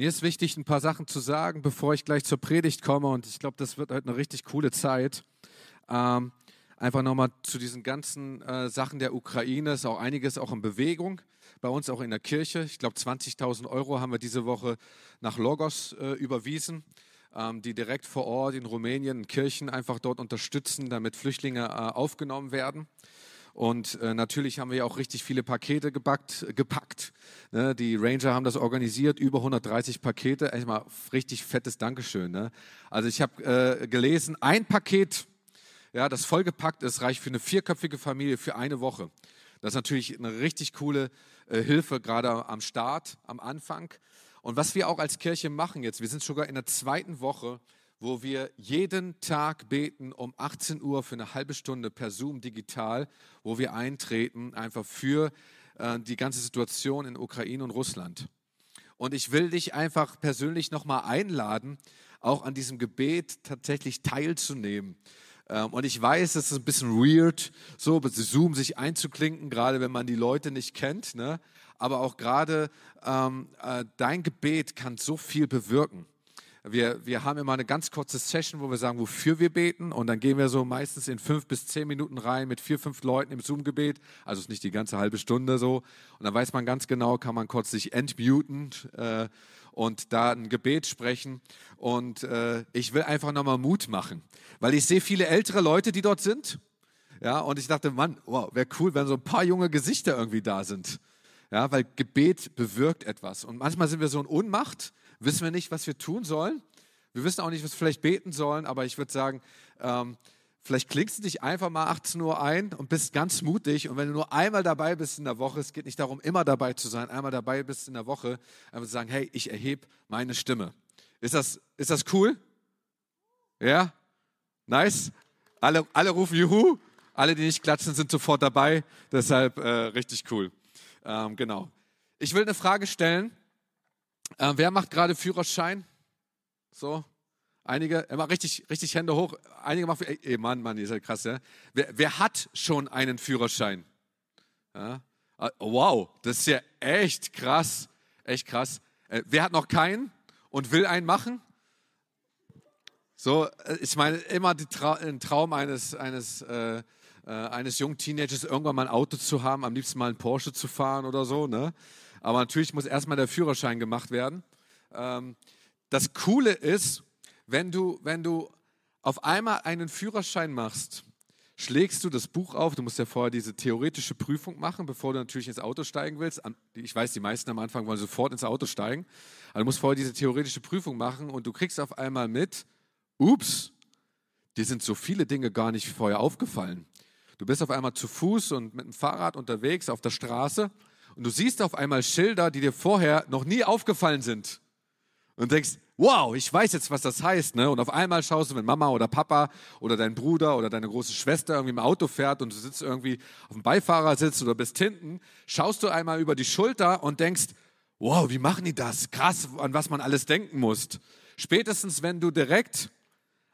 Mir ist wichtig, ein paar Sachen zu sagen, bevor ich gleich zur Predigt komme. Und ich glaube, das wird heute eine richtig coole Zeit. Ähm, einfach nochmal zu diesen ganzen äh, Sachen der Ukraine. Ist auch einiges auch in Bewegung. Bei uns auch in der Kirche. Ich glaube, 20.000 Euro haben wir diese Woche nach Logos äh, überwiesen, ähm, die direkt vor Ort in Rumänien Kirchen einfach dort unterstützen, damit Flüchtlinge äh, aufgenommen werden. Und äh, natürlich haben wir auch richtig viele Pakete gebackt, gepackt. Ne? Die Ranger haben das organisiert, über 130 Pakete. Echt mal richtig fettes Dankeschön. Ne? Also ich habe äh, gelesen, ein Paket, ja, das vollgepackt ist, reicht für eine vierköpfige Familie für eine Woche. Das ist natürlich eine richtig coole äh, Hilfe, gerade am Start, am Anfang. Und was wir auch als Kirche machen jetzt, wir sind sogar in der zweiten Woche, wo wir jeden Tag beten um 18 Uhr für eine halbe Stunde per Zoom digital, wo wir eintreten einfach für äh, die ganze Situation in Ukraine und Russland. Und ich will dich einfach persönlich nochmal einladen, auch an diesem Gebet tatsächlich teilzunehmen. Ähm, und ich weiß, es ist ein bisschen weird, so Zoom sich einzuklinken, gerade wenn man die Leute nicht kennt. Ne? Aber auch gerade ähm, äh, dein Gebet kann so viel bewirken. Wir, wir haben immer eine ganz kurze Session, wo wir sagen, wofür wir beten. Und dann gehen wir so meistens in fünf bis zehn Minuten rein mit vier, fünf Leuten im Zoom-Gebet. Also ist nicht die ganze halbe Stunde so. Und dann weiß man ganz genau, kann man kurz sich entmuten äh, und da ein Gebet sprechen. Und äh, ich will einfach nochmal Mut machen, weil ich sehe viele ältere Leute, die dort sind. Ja, und ich dachte, Mann, wow, wäre cool, wenn so ein paar junge Gesichter irgendwie da sind. Ja, weil Gebet bewirkt etwas. Und manchmal sind wir so in Ohnmacht wissen wir nicht, was wir tun sollen. Wir wissen auch nicht, was wir vielleicht beten sollen, aber ich würde sagen, ähm, vielleicht klingst du dich einfach mal 18 Uhr ein und bist ganz mutig. Und wenn du nur einmal dabei bist in der Woche, es geht nicht darum, immer dabei zu sein, einmal dabei bist in der Woche, einfach zu sagen, hey, ich erhebe meine Stimme. Ist das, ist das cool? Ja? Nice? Alle, alle rufen Juhu. Alle, die nicht klatschen, sind sofort dabei. Deshalb äh, richtig cool. Ähm, genau. Ich will eine Frage stellen. Äh, wer macht gerade Führerschein? So, einige, immer richtig, richtig Hände hoch. Einige machen, ey, ey Mann, Mann, ihr seid krass, ja. Wer, wer hat schon einen Führerschein? Ja? Ah, wow, das ist ja echt krass, echt krass. Äh, wer hat noch keinen und will einen machen? So, äh, ich meine, immer Tra ein Traum eines, eines, äh, äh, eines jungen Teenagers, irgendwann mal ein Auto zu haben, am liebsten mal einen Porsche zu fahren oder so, ne? Aber natürlich muss erstmal der Führerschein gemacht werden. Ähm, das Coole ist, wenn du, wenn du auf einmal einen Führerschein machst, schlägst du das Buch auf. Du musst ja vorher diese theoretische Prüfung machen, bevor du natürlich ins Auto steigen willst. Ich weiß, die meisten am Anfang wollen sofort ins Auto steigen. Aber du musst vorher diese theoretische Prüfung machen und du kriegst auf einmal mit, ups, dir sind so viele Dinge gar nicht vorher aufgefallen. Du bist auf einmal zu Fuß und mit dem Fahrrad unterwegs auf der Straße und du siehst auf einmal Schilder, die dir vorher noch nie aufgefallen sind. Und denkst, wow, ich weiß jetzt, was das heißt. Ne? Und auf einmal schaust du, wenn Mama oder Papa oder dein Bruder oder deine große Schwester irgendwie im Auto fährt und du sitzt irgendwie auf dem Beifahrersitz oder bist hinten, schaust du einmal über die Schulter und denkst, wow, wie machen die das? Krass, an was man alles denken muss. Spätestens, wenn du direkt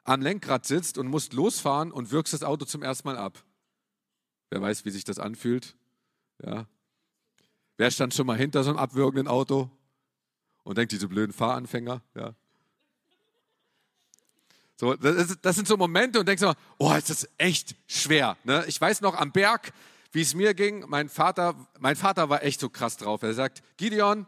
am Lenkrad sitzt und musst losfahren und wirkst das Auto zum ersten Mal ab. Wer weiß, wie sich das anfühlt? Ja, Wer stand schon mal hinter so einem abwürgenden Auto und denkt, diese blöden Fahranfänger? Ja. So, das, ist, das, sind so Momente und denkst immer, oh, ist das echt schwer. Ne? Ich weiß noch am Berg, wie es mir ging. Mein Vater, mein Vater war echt so krass drauf. Er sagt, Gideon,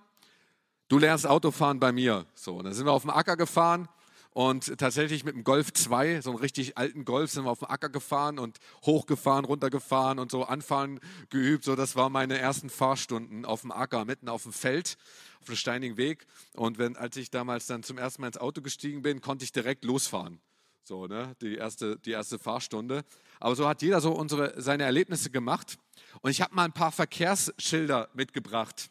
du lernst Autofahren bei mir. So, und dann sind wir auf dem Acker gefahren und tatsächlich mit dem Golf 2, so einem richtig alten Golf, sind wir auf dem Acker gefahren und hochgefahren, runtergefahren und so anfahren geübt. So, das waren meine ersten Fahrstunden auf dem Acker, mitten auf dem Feld, auf einem steinigen Weg. Und wenn, als ich damals dann zum ersten Mal ins Auto gestiegen bin, konnte ich direkt losfahren. So, ne, die erste, die erste Fahrstunde. Aber so hat jeder so unsere, seine Erlebnisse gemacht. Und ich habe mal ein paar Verkehrsschilder mitgebracht,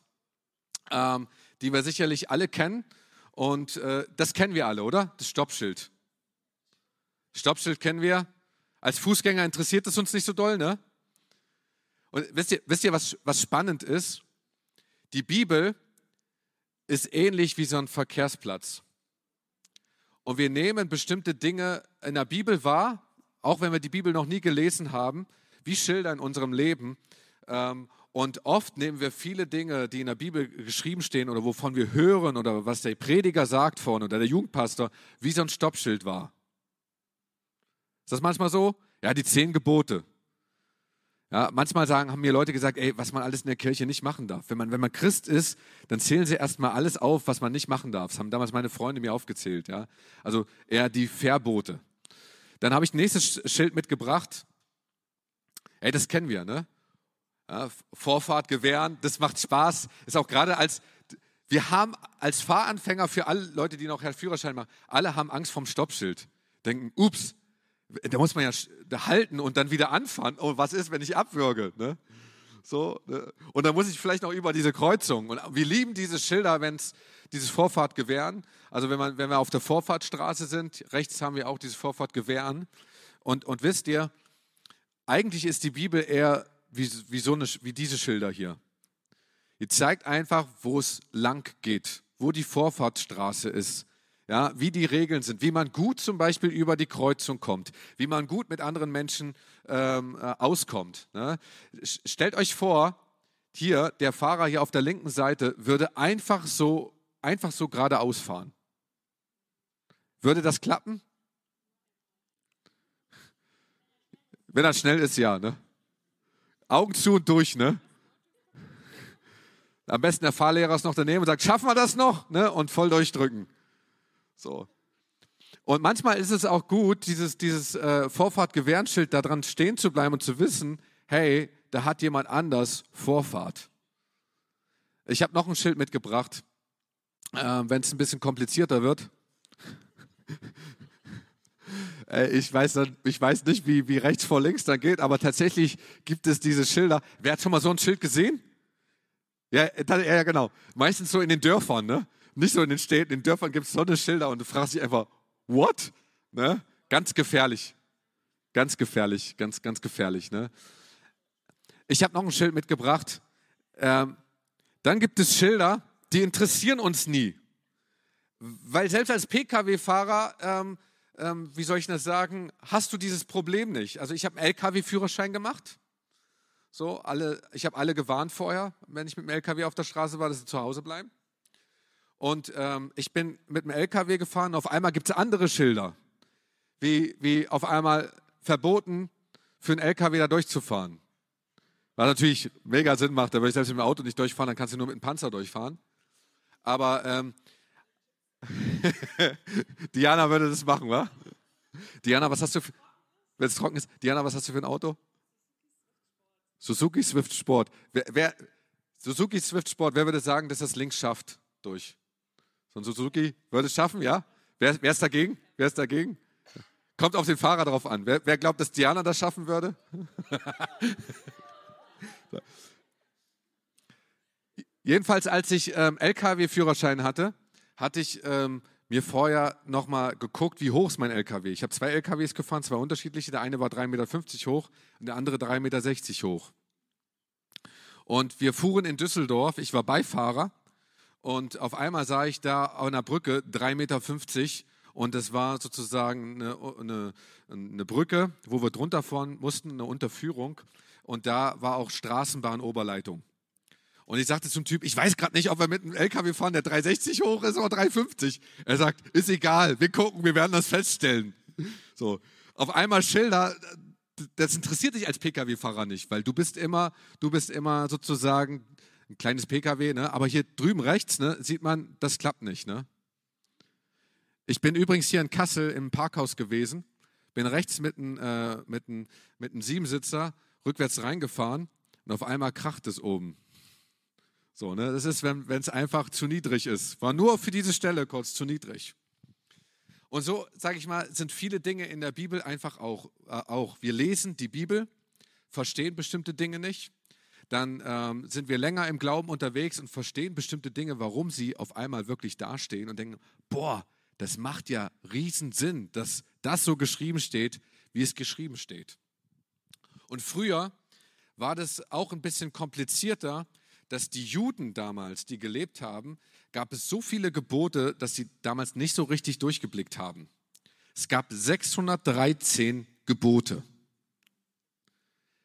ähm, die wir sicherlich alle kennen. Und äh, das kennen wir alle, oder? Das Stoppschild. Stoppschild kennen wir. Als Fußgänger interessiert es uns nicht so doll, ne? Und wisst ihr, wisst ihr was, was spannend ist? Die Bibel ist ähnlich wie so ein Verkehrsplatz. Und wir nehmen bestimmte Dinge in der Bibel wahr, auch wenn wir die Bibel noch nie gelesen haben, wie Schilder in unserem Leben. Ähm, Und oft nehmen wir viele Dinge, die in der Bibel geschrieben stehen oder wovon wir hören oder was der Prediger sagt vorne oder der Jugendpastor, wie so ein Stoppschild war. Ist das manchmal so? Ja, die zehn Gebote. Ja, manchmal sagen, haben mir Leute gesagt, ey, was man alles in der Kirche nicht machen darf. Wenn man, wenn man Christ ist, dann zählen sie erstmal alles auf, was man nicht machen darf. Das haben damals meine Freunde mir aufgezählt. Ja? Also eher die Verbote. Dann habe ich ein nächstes Schild mitgebracht. Ey, das kennen wir, ne? Ja, Vorfahrt gewähren, das macht Spaß. Ist auch gerade als, wir haben als Fahranfänger für alle Leute, die noch Herrn Führerschein machen, alle haben Angst vom Stoppschild. Denken, ups, da muss man ja halten und dann wieder anfahren. Oh, was ist, wenn ich abwürge? Ne? So, ne? Und dann muss ich vielleicht noch über diese Kreuzung. Und wir lieben diese Schilder, wenn es dieses Vorfahrt gewähren. Also wenn, man, wenn wir auf der Vorfahrtstraße sind, rechts haben wir auch dieses Vorfahrt gewähren. Und, und wisst ihr, eigentlich ist die Bibel eher wie, wie, so eine, wie diese Schilder hier. Die zeigt einfach, wo es lang geht, wo die Vorfahrtsstraße ist, ja, wie die Regeln sind, wie man gut zum Beispiel über die Kreuzung kommt, wie man gut mit anderen Menschen ähm, äh, auskommt. Ne? Stellt euch vor, hier, der Fahrer hier auf der linken Seite würde einfach so, einfach so geradeaus fahren. Würde das klappen? Wenn er schnell ist, ja. Ne? Augen zu und durch, ne? Am besten der Fahrlehrer ist noch daneben und sagt, schaffen wir das noch? Ne? Und voll durchdrücken. So. Und manchmal ist es auch gut, dieses, dieses äh, Vorfahrt-Gewährenschild da dran stehen zu bleiben und zu wissen, hey, da hat jemand anders Vorfahrt. Ich habe noch ein Schild mitgebracht, äh, wenn es ein bisschen komplizierter wird. Äh, ich weiß, ich weiß nicht, wie, wie rechts vor links dann geht, aber tatsächlich gibt es diese Schilder. Wer hat schon mal so ein Schild gesehen? Ja, ja, genau. Meistens so in den Dörfern, ne? Nicht so in den Städten. In den Dörfern gibt es so eine Schilder und du fragst dich einfach, what? Ne? Ganz gefährlich. Ganz gefährlich, ganz, ganz gefährlich. Ne? Ich habe noch ein Schild mitgebracht. Ähm, dann gibt es Schilder, die interessieren uns nie. Weil selbst als Pkw-Fahrer ähm, ähm, wie soll ich das sagen, hast du dieses Problem nicht. Also ich habe einen LKW-Führerschein gemacht. So, alle, ich habe alle gewarnt vorher, wenn ich mit dem LKW auf der Straße war, dass sie zu Hause bleiben. Und ähm, ich bin mit dem LKW gefahren. Auf einmal gibt es andere Schilder, wie, wie auf einmal verboten, für einen LKW da durchzufahren. Was natürlich mega Sinn macht, da würde ich selbst mit dem Auto nicht durchfahren, dann kannst du nur mit dem Panzer durchfahren. Aber ähm, Diana würde das machen, wa? Diana, was hast du, wenn es trocken ist, Diana, was hast du für ein Auto? Suzuki Swift Sport. Wer, wer, Suzuki Swift Sport, wer würde sagen, dass das links schafft durch? So ein Suzuki würde es schaffen, ja? Wer, wer ist dagegen? Wer ist dagegen? Kommt auf den Fahrer drauf an. Wer, wer glaubt, dass Diana das schaffen würde? Jedenfalls, als ich ähm, LKW-Führerschein hatte, hatte ich ähm, mir vorher nochmal geguckt, wie hoch ist mein LKW. Ich habe zwei LKWs gefahren, zwei unterschiedliche. Der eine war 3,50 Meter hoch und der andere 3,60 Meter hoch. Und wir fuhren in Düsseldorf, ich war Beifahrer und auf einmal sah ich da an der Brücke 3,50 Meter und das war sozusagen eine, eine, eine Brücke, wo wir drunter fahren mussten, eine Unterführung und da war auch Straßenbahnoberleitung. Und ich sagte zum Typ, ich weiß gerade nicht, ob wir mit einem LKW fahren, der 360 hoch ist oder 350. Er sagt, ist egal, wir gucken, wir werden das feststellen. So, auf einmal Schilder, das interessiert dich als Pkw-Fahrer nicht, weil du bist immer, du bist immer sozusagen ein kleines Pkw, ne? aber hier drüben rechts ne, sieht man, das klappt nicht. Ne? Ich bin übrigens hier in Kassel im Parkhaus gewesen, bin rechts mit einem, äh, mit mit einem Siebensitzer rückwärts reingefahren und auf einmal kracht es oben. So, ne? Das ist, wenn es einfach zu niedrig ist. War nur für diese Stelle kurz zu niedrig. Und so, sage ich mal, sind viele Dinge in der Bibel einfach auch, äh, auch. Wir lesen die Bibel, verstehen bestimmte Dinge nicht. Dann ähm, sind wir länger im Glauben unterwegs und verstehen bestimmte Dinge, warum sie auf einmal wirklich dastehen und denken, boah, das macht ja riesen Sinn, dass das so geschrieben steht, wie es geschrieben steht. Und früher war das auch ein bisschen komplizierter, dass die Juden damals, die gelebt haben, gab es so viele Gebote, dass sie damals nicht so richtig durchgeblickt haben. Es gab 613 Gebote.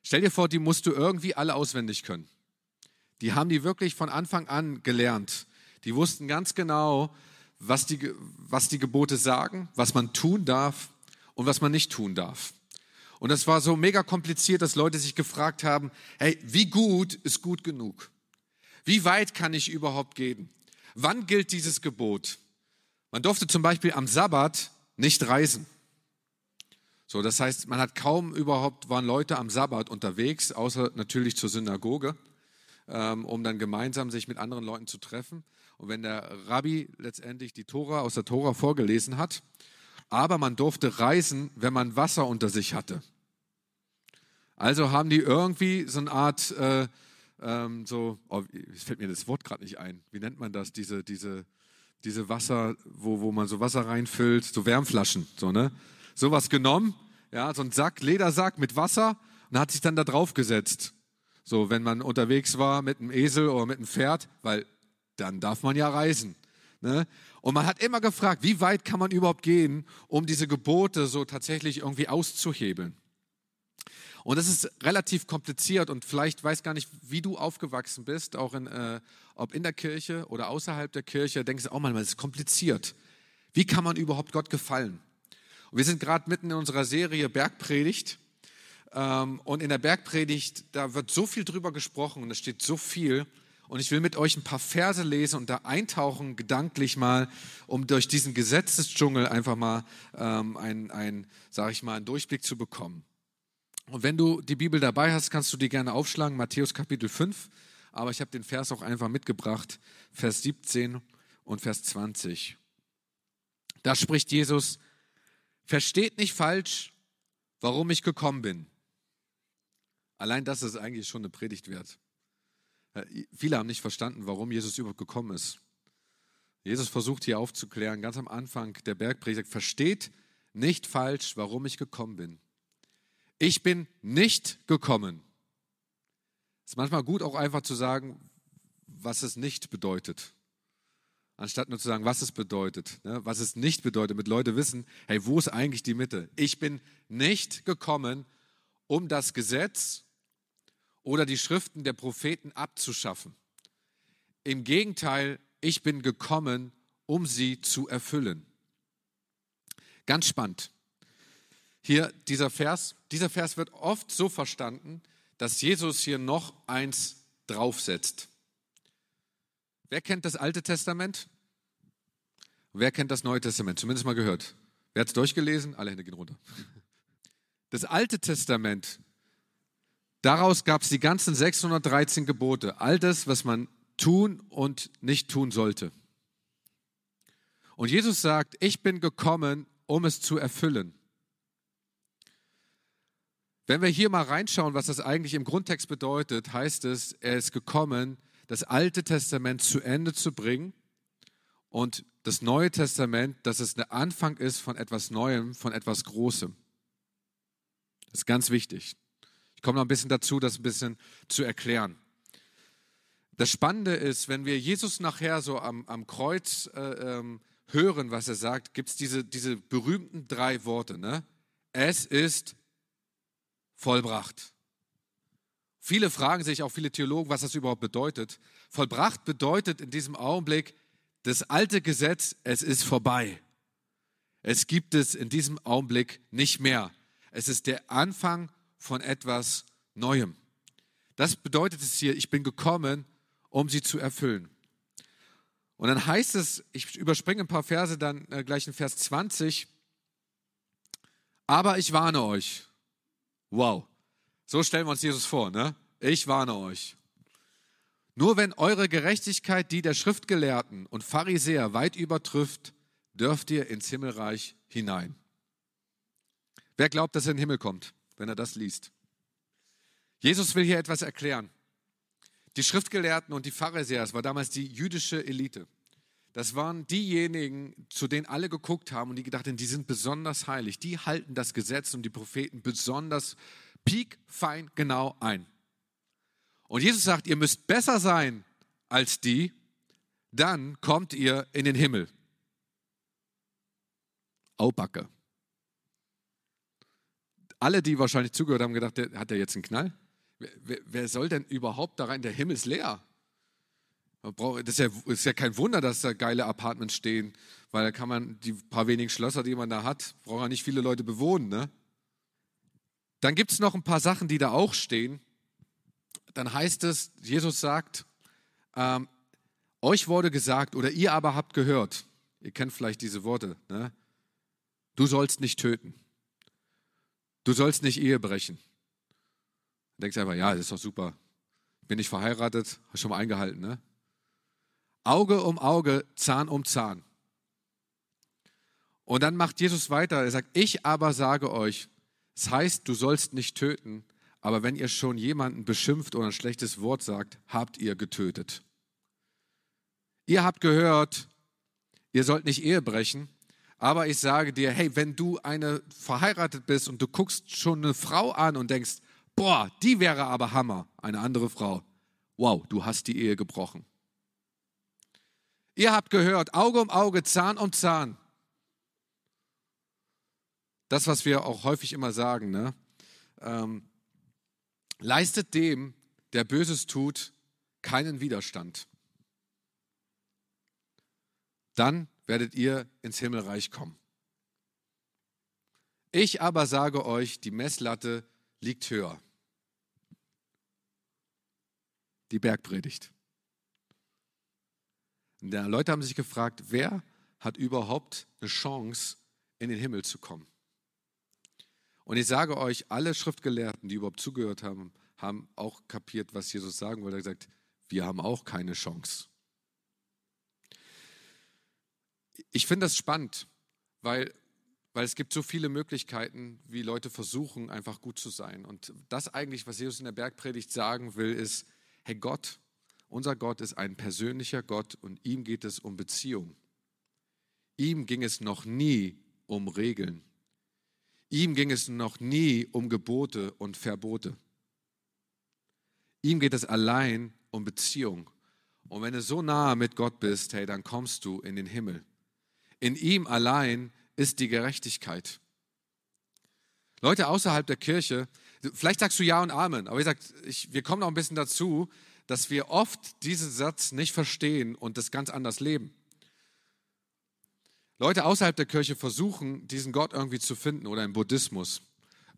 Stell dir vor, die musst du irgendwie alle auswendig können. die haben die wirklich von Anfang an gelernt. Die wussten ganz genau, was die, was die Gebote sagen, was man tun darf und was man nicht tun darf. Und das war so mega kompliziert, dass Leute sich gefragt haben, hey, wie gut ist gut genug? Wie weit kann ich überhaupt gehen? Wann gilt dieses Gebot? Man durfte zum Beispiel am Sabbat nicht reisen. So, das heißt, man hat kaum überhaupt, waren Leute am Sabbat unterwegs, außer natürlich zur Synagoge, ähm, um dann gemeinsam sich mit anderen Leuten zu treffen. Und wenn der Rabbi letztendlich die Tora aus der Tora vorgelesen hat, aber man durfte reisen, wenn man Wasser unter sich hatte. Also haben die irgendwie so eine Art, äh, ähm, so, oh, es fällt mir das Wort gerade nicht ein. Wie nennt man das? Diese, diese, diese Wasser, wo, wo man so Wasser reinfüllt, so Wärmflaschen, so, ne? Sowas genommen, ja, so ein Sack, Ledersack mit Wasser und hat sich dann da drauf gesetzt. So, wenn man unterwegs war mit einem Esel oder mit einem Pferd, weil dann darf man ja reisen. Ne? Und man hat immer gefragt, wie weit kann man überhaupt gehen, um diese Gebote so tatsächlich irgendwie auszuhebeln. Und das ist relativ kompliziert und vielleicht weiß gar nicht, wie du aufgewachsen bist, auch in, äh, ob in der Kirche oder außerhalb der Kirche, denkst du auch manchmal, es ist kompliziert. Wie kann man überhaupt Gott gefallen? Und wir sind gerade mitten in unserer Serie Bergpredigt. Ähm, und in der Bergpredigt, da wird so viel drüber gesprochen und es steht so viel. Und ich will mit euch ein paar Verse lesen und da eintauchen, gedanklich mal, um durch diesen Gesetzesdschungel einfach mal ähm, einen, ein, sag ich mal, einen Durchblick zu bekommen. Und wenn du die Bibel dabei hast, kannst du die gerne aufschlagen, Matthäus Kapitel 5. Aber ich habe den Vers auch einfach mitgebracht, Vers 17 und Vers 20. Da spricht Jesus, versteht nicht falsch, warum ich gekommen bin. Allein das ist eigentlich schon eine Predigt wert. Viele haben nicht verstanden, warum Jesus überhaupt gekommen ist. Jesus versucht hier aufzuklären, ganz am Anfang der Bergpredigt, versteht nicht falsch, warum ich gekommen bin. Ich bin nicht gekommen. Es ist manchmal gut, auch einfach zu sagen, was es nicht bedeutet. Anstatt nur zu sagen, was es bedeutet, ne? was es nicht bedeutet, damit Leute wissen, hey, wo ist eigentlich die Mitte? Ich bin nicht gekommen, um das Gesetz oder die Schriften der Propheten abzuschaffen. Im Gegenteil, ich bin gekommen, um sie zu erfüllen. Ganz spannend. Hier dieser Vers, dieser Vers wird oft so verstanden, dass Jesus hier noch eins draufsetzt. Wer kennt das Alte Testament? Wer kennt das Neue Testament? Zumindest mal gehört. Wer hat es durchgelesen? Alle Hände gehen runter. Das Alte Testament, daraus gab es die ganzen 613 Gebote. All das, was man tun und nicht tun sollte. Und Jesus sagt, ich bin gekommen, um es zu erfüllen. Wenn wir hier mal reinschauen, was das eigentlich im Grundtext bedeutet, heißt es, er ist gekommen, das Alte Testament zu Ende zu bringen und das Neue Testament, dass es der Anfang ist von etwas Neuem, von etwas Großem. Das ist ganz wichtig. Ich komme noch ein bisschen dazu, das ein bisschen zu erklären. Das Spannende ist, wenn wir Jesus nachher so am, am Kreuz äh, ähm, hören, was er sagt, gibt es diese, diese berühmten drei Worte. Ne? Es ist vollbracht. Viele fragen sich, auch viele Theologen, was das überhaupt bedeutet. Vollbracht bedeutet in diesem Augenblick, das alte Gesetz, es ist vorbei. Es gibt es in diesem Augenblick nicht mehr. Es ist der Anfang von etwas Neuem. Das bedeutet es hier, ich bin gekommen, um sie zu erfüllen. Und dann heißt es, ich überspringe ein paar Verse, dann äh, gleich in Vers 20, aber ich warne euch. Wow. So stellen wir uns Jesus vor, ne? Ich warne euch. Nur wenn eure Gerechtigkeit die der Schriftgelehrten und Pharisäer weit übertrifft, dürft ihr ins Himmelreich hinein. Wer glaubt, dass er in den Himmel kommt, wenn er das liest? Jesus will hier etwas erklären. Die Schriftgelehrten und die Pharisäer, das war damals die jüdische Elite. Das waren diejenigen, zu denen alle geguckt haben und die gedacht haben, die sind besonders heilig. Die halten das Gesetz und die Propheten besonders piekfein genau ein. Und Jesus sagt, ihr müsst besser sein als die, dann kommt ihr in den Himmel. Aubacke. Alle, die wahrscheinlich zugehört haben, gedacht, hat er jetzt einen Knall? Wer, wer, soll denn überhaupt da rein? Der Himmel ist leer. Das ist ja, ist ja kein Wunder, dass da geile Apartments stehen, weil da kann man die paar wenigen Schlösser, die man da hat, braucht ja nicht viele Leute bewohnen. Ne? Dann gibt es noch ein paar Sachen, die da auch stehen. Dann heißt es, Jesus sagt, ähm, euch wurde gesagt oder ihr aber habt gehört, ihr kennt vielleicht diese Worte, ne? du sollst nicht töten, du sollst nicht Ehe brechen. Du denkst einfach, ja, das ist doch super. Bin ich verheiratet, hast schon mal eingehalten, ne? Auge um Auge, Zahn um Zahn. Und dann macht Jesus weiter. Er sagt, ich aber sage euch, es das heißt, du sollst nicht töten, aber wenn ihr schon jemanden beschimpft oder ein schlechtes Wort sagt, habt ihr getötet. Ihr habt gehört, ihr sollt nicht Ehe brechen, aber ich sage dir, hey, wenn du eine verheiratet bist und du guckst schon eine Frau an und denkst, boah, die wäre aber Hammer, eine andere Frau. Wow, du hast die Ehe gebrochen. Ihr habt gehört, Auge um Auge, Zahn um Zahn. Das, was wir auch häufig immer sagen, ne? Ähm, leistet dem, der Böses tut, keinen Widerstand. Dann werdet ihr ins Himmelreich kommen. Ich aber sage euch, die Messlatte liegt höher. Die Bergpredigt. Und die Leute haben sich gefragt, wer hat überhaupt eine Chance, in den Himmel zu kommen? Und ich sage euch, alle Schriftgelehrten, die überhaupt zugehört haben, haben auch kapiert, was Jesus sagen wollte. Er hat gesagt, wir haben auch keine Chance. Ich finde das spannend, weil, weil es gibt so viele Möglichkeiten, wie Leute versuchen, einfach gut zu sein. Und das eigentlich, was Jesus in der Bergpredigt sagen will, ist, hey Gott, unser Gott ist ein persönlicher Gott und ihm geht es um Beziehung. Ihm ging es noch nie um Regeln. Ihm ging es noch nie um Gebote und Verbote. Ihm geht es allein um Beziehung. Und wenn du so nahe mit Gott bist, hey, dann kommst du in den Himmel. In ihm allein ist die Gerechtigkeit. Leute außerhalb der Kirche, vielleicht sagst du Ja und Amen, aber ich sag, ich, wir kommen noch ein bisschen dazu, dass wir oft diesen Satz nicht verstehen und das ganz anders leben. Leute außerhalb der Kirche versuchen, diesen Gott irgendwie zu finden oder im Buddhismus.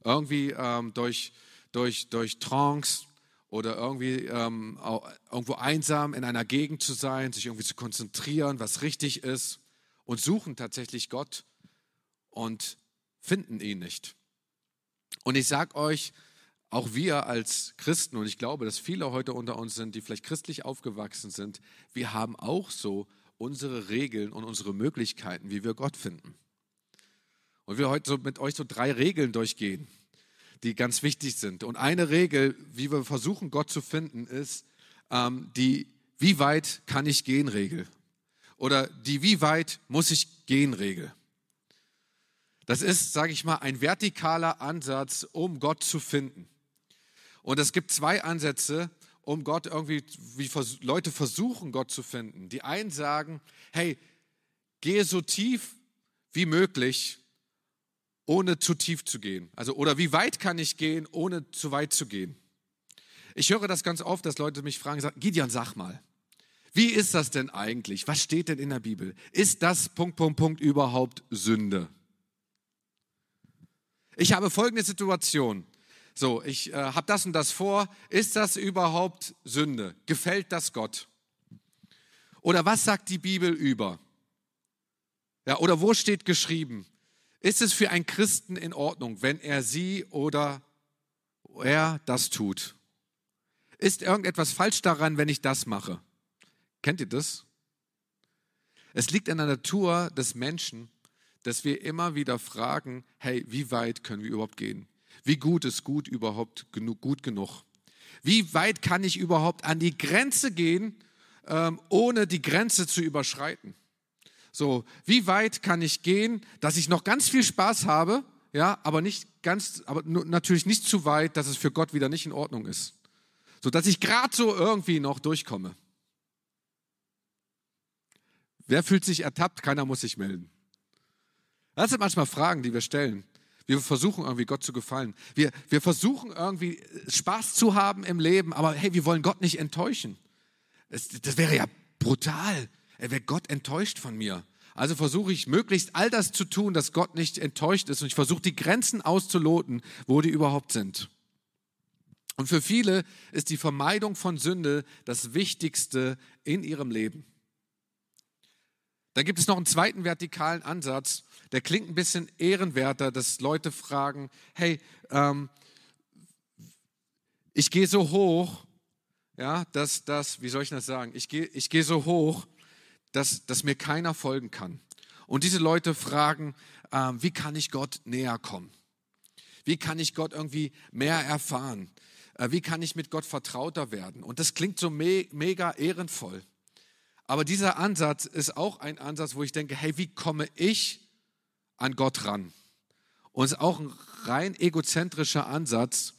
Irgendwie ähm, durch, durch, durch Trance oder irgendwie ähm, irgendwo einsam in einer Gegend zu sein, sich irgendwie zu konzentrieren, was richtig ist und suchen tatsächlich Gott und finden ihn nicht. Und ich sage euch, auch wir als Christen, und ich glaube, dass viele heute unter uns sind, die vielleicht christlich aufgewachsen sind, wir haben auch so unsere Regeln und unsere Möglichkeiten, wie wir Gott finden. Und wir heute so mit euch so drei Regeln durchgehen, die ganz wichtig sind. Und eine Regel, wie wir versuchen, Gott zu finden, ist ähm, die Wie weit kann ich gehen Regel. Oder die Wie weit muss ich gehen Regel. Das ist, sage ich mal, ein vertikaler Ansatz, um Gott zu finden. Und es gibt zwei Ansätze, um Gott irgendwie, wie Leute versuchen, Gott zu finden. Die einen sagen, hey, gehe so tief wie möglich, ohne zu tief zu gehen. Also, oder wie weit kann ich gehen, ohne zu weit zu gehen? Ich höre das ganz oft, dass Leute mich fragen, sagen, Gideon, sag mal, wie ist das denn eigentlich? Was steht denn in der Bibel? Ist das Punkt, Punkt, Punkt überhaupt Sünde? Ich habe folgende Situation. So, ich äh, habe das und das vor. Ist das überhaupt Sünde? Gefällt das Gott? Oder was sagt die Bibel über? Ja, oder wo steht geschrieben? Ist es für einen Christen in Ordnung, wenn er sie oder er das tut? Ist irgendetwas falsch daran, wenn ich das mache? Kennt ihr das? Es liegt in der Natur des Menschen, dass wir immer wieder fragen, hey, wie weit können wir überhaupt gehen? Wie gut ist gut überhaupt genug, gut genug? Wie weit kann ich überhaupt an die Grenze gehen, ähm, ohne die Grenze zu überschreiten? So, wie weit kann ich gehen, dass ich noch ganz viel Spaß habe, ja, aber nicht ganz, aber natürlich nicht zu weit, dass es für Gott wieder nicht in Ordnung ist. So, dass ich gerade so irgendwie noch durchkomme. Wer fühlt sich ertappt? Keiner muss sich melden. Das sind manchmal Fragen, die wir stellen. Wir versuchen irgendwie Gott zu gefallen. Wir, wir versuchen irgendwie Spaß zu haben im Leben, aber hey, wir wollen Gott nicht enttäuschen. Das, das wäre ja brutal. Er wäre Gott enttäuscht von mir. Also versuche ich möglichst all das zu tun, dass Gott nicht enttäuscht ist und ich versuche die Grenzen auszuloten, wo die überhaupt sind. Und für viele ist die Vermeidung von Sünde das Wichtigste in ihrem Leben. Da gibt es noch einen zweiten vertikalen Ansatz, der klingt ein bisschen ehrenwerter, dass Leute fragen, hey, ähm, ich gehe so hoch, ja, dass das, wie soll ich das sagen, ich gehe ich geh so hoch, dass, dass mir keiner folgen kann. Und diese Leute fragen, ähm, wie kann ich Gott näher kommen? Wie kann ich Gott irgendwie mehr erfahren? Äh, wie kann ich mit Gott vertrauter werden? Und das klingt so me mega ehrenvoll. Aber dieser Ansatz ist auch ein Ansatz, wo ich denke, hey, wie komme ich an Gott ran? Und es ist auch ein rein egozentrischer Ansatz,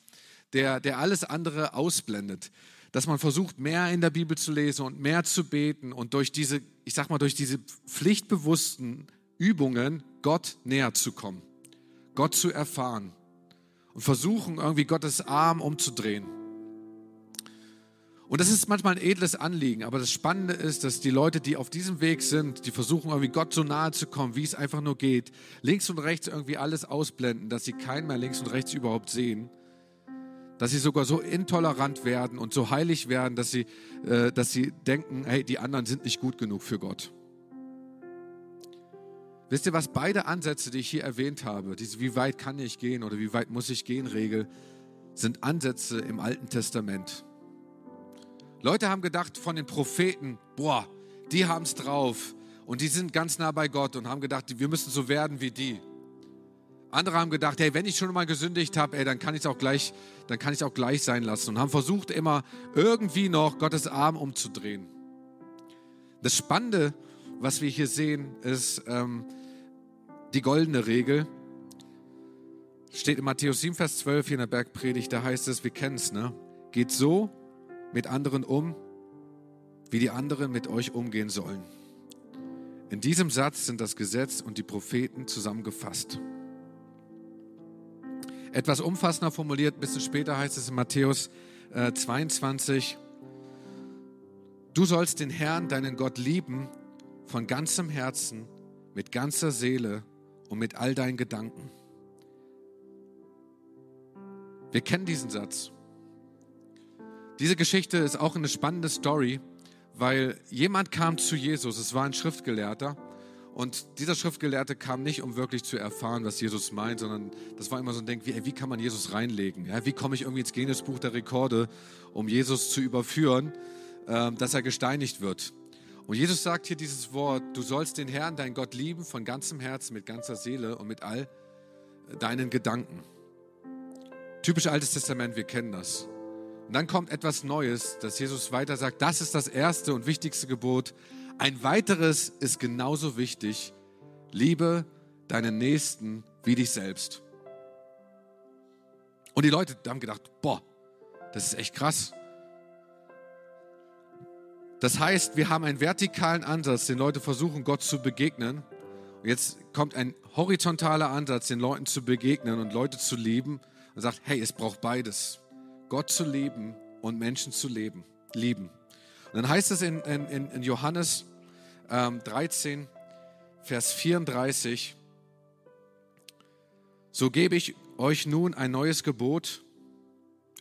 der, der alles andere ausblendet. Dass man versucht, mehr in der Bibel zu lesen und mehr zu beten und durch diese, ich sag mal, durch diese pflichtbewussten Übungen Gott näher zu kommen, Gott zu erfahren und versuchen, irgendwie Gottes Arm umzudrehen. Und das ist manchmal ein edles Anliegen, aber das Spannende ist, dass die Leute, die auf diesem Weg sind, die versuchen irgendwie Gott so nahe zu kommen, wie es einfach nur geht, links und rechts irgendwie alles ausblenden, dass sie keinen mehr links und rechts überhaupt sehen, dass sie sogar so intolerant werden und so heilig werden, dass sie, äh, dass sie denken, hey, die anderen sind nicht gut genug für Gott. Wisst ihr was, beide Ansätze, die ich hier erwähnt habe, diese wie weit kann ich gehen oder wie weit muss ich gehen Regel, sind Ansätze im Alten Testament. Leute haben gedacht von den Propheten, boah, die haben es drauf und die sind ganz nah bei Gott und haben gedacht, wir müssen so werden wie die. Andere haben gedacht, hey, wenn ich schon mal gesündigt habe, dann kann ich es auch gleich, auch gleich sein lassen und haben versucht immer irgendwie noch Gottes Arm umzudrehen. Das Spannende, was wir hier sehen, ist ähm, die goldene Regel. Steht in Matthäus 7, Vers 12 hier in der Bergpredigt, da heißt es, wir kennen es, ne? Geht so, mit anderen um, wie die anderen mit euch umgehen sollen. In diesem Satz sind das Gesetz und die Propheten zusammengefasst. Etwas umfassender formuliert, ein bisschen später heißt es in Matthäus äh, 22, du sollst den Herrn, deinen Gott lieben, von ganzem Herzen, mit ganzer Seele und mit all deinen Gedanken. Wir kennen diesen Satz. Diese Geschichte ist auch eine spannende Story, weil jemand kam zu Jesus, es war ein Schriftgelehrter, und dieser Schriftgelehrte kam nicht, um wirklich zu erfahren, was Jesus meint, sondern das war immer so ein Ding, wie, wie kann man Jesus reinlegen? Ja, wie komme ich irgendwie ins Guinness-Buch der Rekorde, um Jesus zu überführen, äh, dass er gesteinigt wird? Und Jesus sagt hier dieses Wort, du sollst den Herrn, dein Gott lieben, von ganzem Herzen, mit ganzer Seele und mit all deinen Gedanken. Typisch Altes Testament, wir kennen das. Und dann kommt etwas Neues, dass Jesus weiter sagt, das ist das erste und wichtigste Gebot. Ein weiteres ist genauso wichtig. Liebe deinen Nächsten wie dich selbst. Und die Leute haben gedacht, boah, das ist echt krass. Das heißt, wir haben einen vertikalen Ansatz, den Leute versuchen, Gott zu begegnen. Und jetzt kommt ein horizontaler Ansatz, den Leuten zu begegnen und Leute zu lieben und sagt, hey, es braucht beides. Gott zu lieben und Menschen zu leben, lieben. Und dann heißt es in, in, in Johannes ähm, 13, Vers 34, so gebe ich euch nun ein neues Gebot.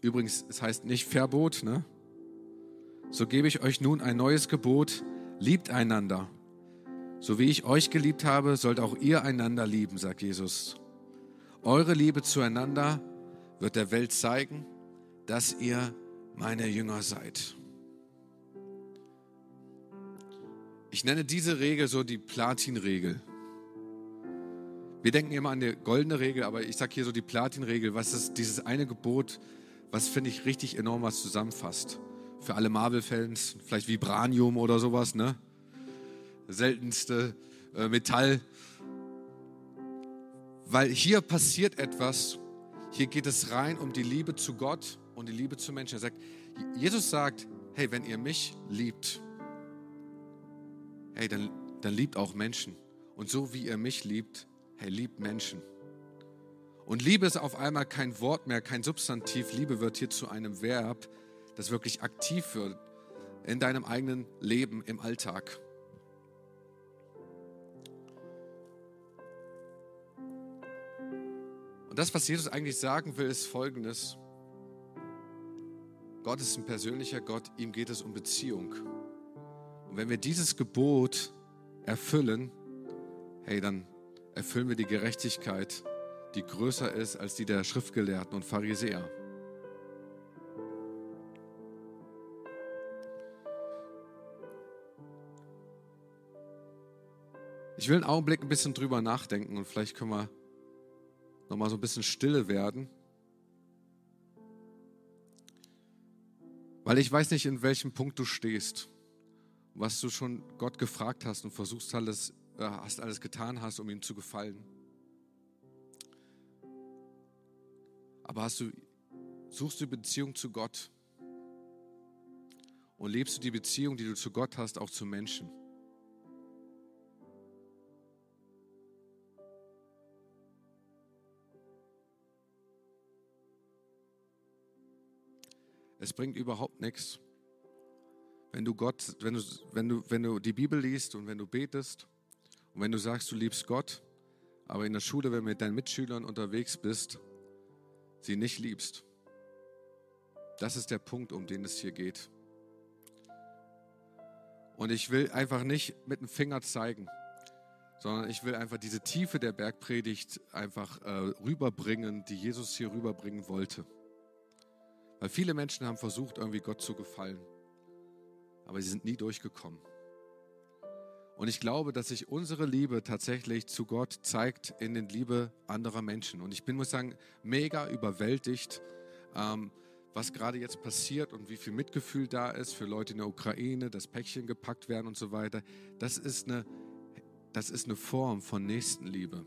Übrigens, es heißt nicht Verbot, ne? So gebe ich euch nun ein neues Gebot, liebt einander. So wie ich euch geliebt habe, sollt auch ihr einander lieben, sagt Jesus. Eure Liebe zueinander wird der Welt zeigen, dass ihr meine Jünger seid. Ich nenne diese Regel so die Platin-Regel. Wir denken immer an die goldene Regel, aber ich sage hier so die Platin-Regel. Was ist dieses eine Gebot, was finde ich richtig enorm was zusammenfasst? Für alle Marvel-Fans, vielleicht Vibranium oder sowas, ne? Seltenste äh, Metall. Weil hier passiert etwas, hier geht es rein um die Liebe zu Gott und die Liebe zu Menschen. Er sagt, Jesus sagt, hey, wenn ihr mich liebt, hey, dann, dann liebt auch Menschen. Und so wie ihr mich liebt, hey, liebt Menschen. Und Liebe ist auf einmal kein Wort mehr, kein Substantiv. Liebe wird hier zu einem Verb, das wirklich aktiv wird. in deinem eigenen Leben im Alltag. Und das, was Jesus eigentlich sagen will, ist folgendes. Gott ist ein persönlicher Gott, ihm geht es um Beziehung. Und wenn wir dieses Gebot erfüllen, hey, dann erfüllen wir die Gerechtigkeit, die größer ist als die der Schriftgelehrten und Pharisäer. Ich will einen Augenblick ein bisschen drüber nachdenken und vielleicht können wir nochmal so ein bisschen stille werden. Weil ich weiß nicht, in welchem Punkt du stehst, was du schon Gott gefragt hast und versuchst alles, äh, hast alles getan hast, um ihm zu gefallen. Aber hast du, suchst du Beziehung zu Gott und lebst du die Beziehung, die du zu Gott hast, auch zu Menschen? Es bringt überhaupt nichts, wenn du Gott, wenn du, wenn du, wenn du die Bibel liest und wenn du betest und wenn du sagst, du liebst Gott, aber in der Schule, wenn du mit deinen Mitschülern unterwegs bist, sie nicht liebst. Das ist der Punkt, um den es hier geht. Und ich will einfach nicht mit dem Finger zeigen, sondern ich will einfach diese Tiefe der Bergpredigt einfach äh, rüberbringen, die Jesus hier rüberbringen wollte. Weil viele Menschen haben versucht, irgendwie Gott zu gefallen, aber sie sind nie durchgekommen. Und ich glaube, dass sich unsere Liebe tatsächlich zu Gott zeigt in den Liebe anderer Menschen. Und ich bin, muss sagen, mega überwältigt, ähm, was gerade jetzt passiert und wie viel Mitgefühl da ist für Leute in der Ukraine, dass Päckchen gepackt werden und so weiter. Das ist eine, das ist eine Form von Nächstenliebe.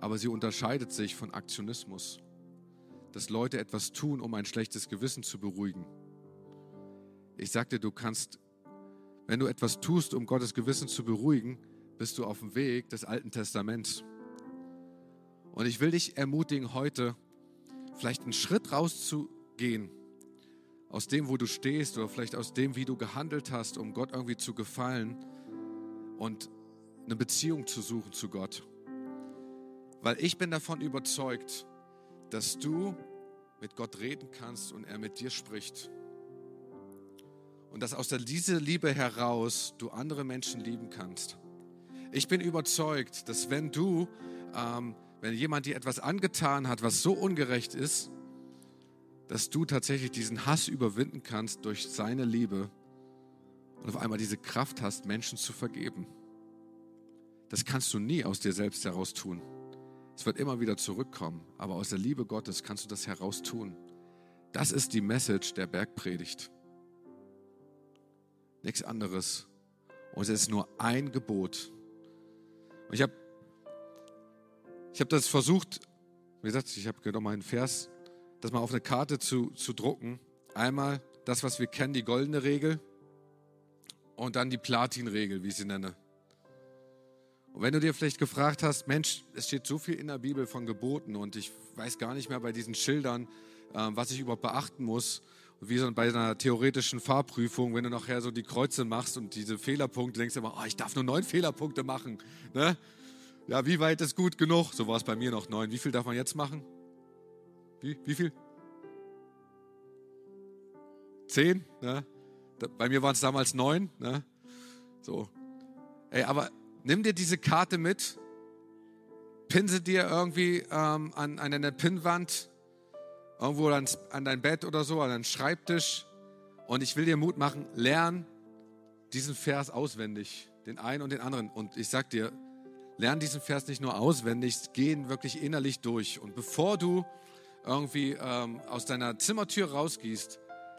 Aber sie unterscheidet sich von Aktionismus dass Leute etwas tun, um ein schlechtes Gewissen zu beruhigen. Ich sagte, du kannst, wenn du etwas tust, um Gottes Gewissen zu beruhigen, bist du auf dem Weg des Alten Testaments. Und ich will dich ermutigen, heute vielleicht einen Schritt rauszugehen aus dem, wo du stehst oder vielleicht aus dem, wie du gehandelt hast, um Gott irgendwie zu gefallen und eine Beziehung zu suchen zu Gott. Weil ich bin davon überzeugt, dass du mit Gott reden kannst und er mit dir spricht. Und dass aus dieser Liebe heraus du andere Menschen lieben kannst. Ich bin überzeugt, dass wenn du, ähm, wenn jemand dir etwas angetan hat, was so ungerecht ist, dass du tatsächlich diesen Hass überwinden kannst durch seine Liebe und auf einmal diese Kraft hast, Menschen zu vergeben. Das kannst du nie aus dir selbst heraus tun. Es wird immer wieder zurückkommen, aber aus der Liebe Gottes kannst du das heraus tun. Das ist die Message der Bergpredigt. Nichts anderes. Und es ist nur ein Gebot. Und ich habe ich hab das versucht, wie gesagt, ich habe mal einen Vers, das mal auf eine Karte zu, zu drucken. Einmal das, was wir kennen, die goldene Regel und dann die Platinregel, wie ich sie nenne. Und wenn du dir vielleicht gefragt hast, Mensch, es steht so viel in der Bibel von Geboten und ich weiß gar nicht mehr bei diesen Schildern, äh, was ich überhaupt beachten muss. Wie so bei einer theoretischen Fahrprüfung, wenn du nachher so die Kreuze machst und diese Fehlerpunkte, denkst du immer, oh, ich darf nur neun Fehlerpunkte machen. Ne? Ja, wie weit ist gut genug? So war es bei mir noch neun. Wie viel darf man jetzt machen? Wie, wie viel? Zehn? Ne? Bei mir waren es damals neun. Ne? So. Ey, aber nimm dir diese Karte mit, pinse dir irgendwie ähm, an, an eine Pinnwand, irgendwo an, an dein Bett oder so, an deinen Schreibtisch. Und ich will dir Mut machen, lern diesen Vers auswendig, den einen und den anderen. Und ich sag dir, lern diesen Vers nicht nur auswendig, geh ihn wirklich innerlich durch. Und bevor du irgendwie ähm, aus deiner Zimmertür rausgehst,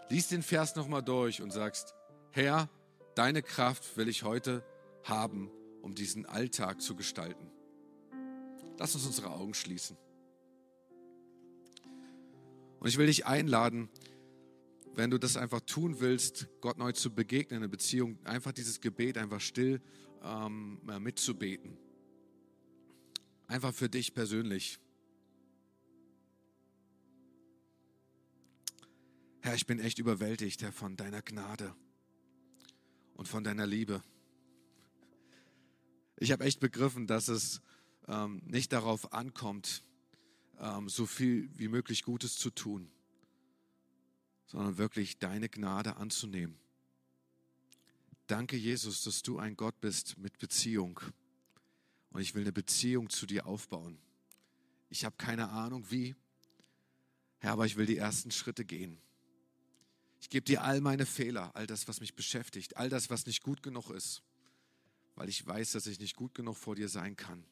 lies den Vers nochmal durch und sagst, Herr, deine Kraft will ich heute haben um diesen Alltag zu gestalten. Lass uns unsere Augen schließen. Und ich will dich einladen, wenn du das einfach tun willst, Gott neu zu begegnen, eine Beziehung, einfach dieses Gebet einfach still ähm, mitzubeten. Einfach für dich persönlich. Herr, ich bin echt überwältigt, Herr, von deiner Gnade und von deiner Liebe. Ich habe echt begriffen, dass es ähm, nicht darauf ankommt, ähm, so viel wie möglich Gutes zu tun, sondern wirklich deine Gnade anzunehmen. Danke, Jesus, dass du ein Gott bist mit Beziehung. Und ich will eine Beziehung zu dir aufbauen. Ich habe keine Ahnung wie, Herr, aber ich will die ersten Schritte gehen. Ich gebe dir all meine Fehler, all das, was mich beschäftigt, all das, was nicht gut genug ist, weil ich weiß, dass ich nicht gut genug vor dir sein kann.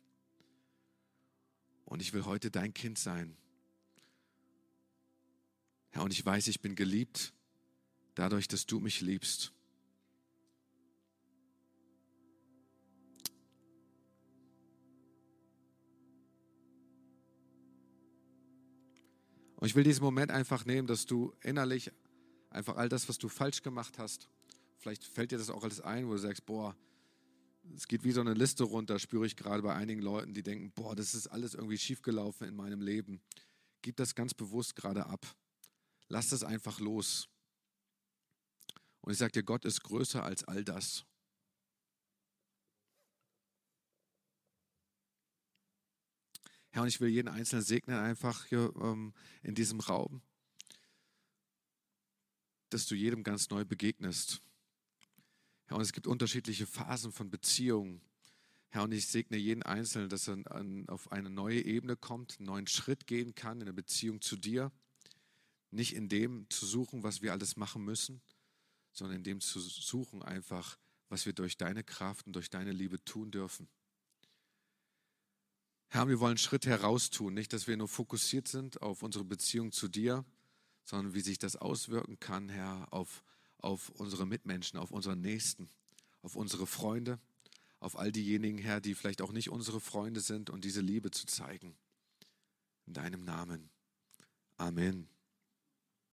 Und ich will heute dein Kind sein. Herr, und ich weiß, ich bin geliebt dadurch, dass du mich liebst. Und ich will diesen Moment einfach nehmen, dass du innerlich einfach all das, was du falsch gemacht hast, vielleicht fällt dir das auch alles ein, wo du sagst, boah, es geht wie so eine Liste runter, spüre ich gerade bei einigen Leuten, die denken, boah, das ist alles irgendwie schiefgelaufen in meinem Leben. Gib das ganz bewusst gerade ab. Lass das einfach los. Und ich sage dir, Gott ist größer als all das. Herr, und ich will jeden Einzelnen segnen, einfach hier ähm, in diesem Raum, dass du jedem ganz neu begegnest. Herr, und es gibt unterschiedliche Phasen von Beziehungen. Herr, und ich segne jeden Einzelnen, dass er an, auf eine neue Ebene kommt, einen neuen Schritt gehen kann in der Beziehung zu dir. Nicht in dem zu suchen, was wir alles machen müssen, sondern in dem zu suchen einfach, was wir durch deine Kraft und durch deine Liebe tun dürfen. Herr, wir wollen Schritt heraus tun, nicht, dass wir nur fokussiert sind auf unsere Beziehung zu dir, sondern wie sich das auswirken kann, Herr, auf, auf unsere Mitmenschen, auf unsere Nächsten, auf unsere Freunde, auf all diejenigen, Herr, die vielleicht auch nicht unsere Freunde sind und diese Liebe zu zeigen. In deinem Namen. Amen.